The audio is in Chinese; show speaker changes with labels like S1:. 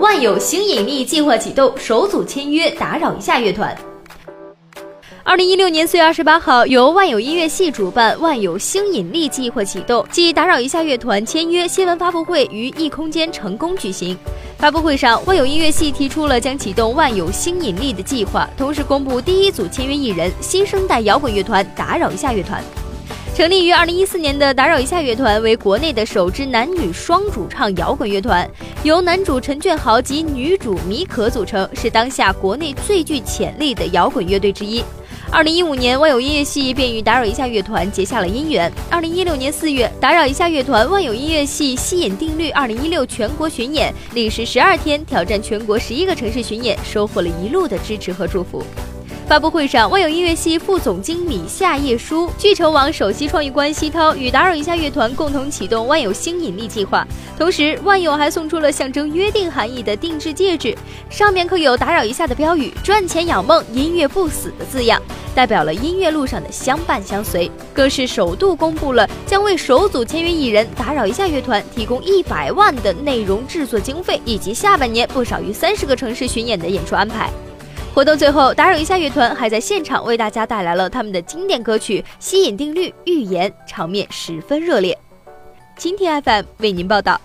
S1: 万有星引力计划启动，首组签约打扰一下乐团。二零一六年四月二十八号，由万有音乐系主办，万有星引力计划启动即打扰一下乐团签约新闻发布会于异空间成功举行。发布会上，万有音乐系提出了将启动万有星引力的计划，同时公布第一组签约艺人——新生代摇滚乐团打扰一下乐团。成立于二零一四年的打扰一下乐团为国内的首支男女双主唱摇滚乐团，由男主陈俊豪及女主米可组成，是当下国内最具潜力的摇滚乐队之一。二零一五年，万有音乐系便与打扰一下乐团结下了姻缘。二零一六年四月，打扰一下乐团万有音乐系吸引定律二零一六全国巡演，历时十二天，挑战全国十一个城市巡演，收获了一路的支持和祝福。发布会上，万有音乐系副总经理夏叶舒、聚成网首席创意官西涛与打扰一下乐团共同启动万有星引力计划。同时，万有还送出了象征约定含义的定制戒指，上面刻有“打扰一下”的标语，“赚钱养梦，音乐不死”的字样，代表了音乐路上的相伴相随。更是首度公布了将为首组签约艺人打扰一下乐团提供一百万的内容制作经费，以及下半年不少于三十个城市巡演的演出安排。活动最后，打扰一下乐团还在现场为大家带来了他们的经典歌曲《吸引定律》《预言》，场面十分热烈。今天 FM 为您报道。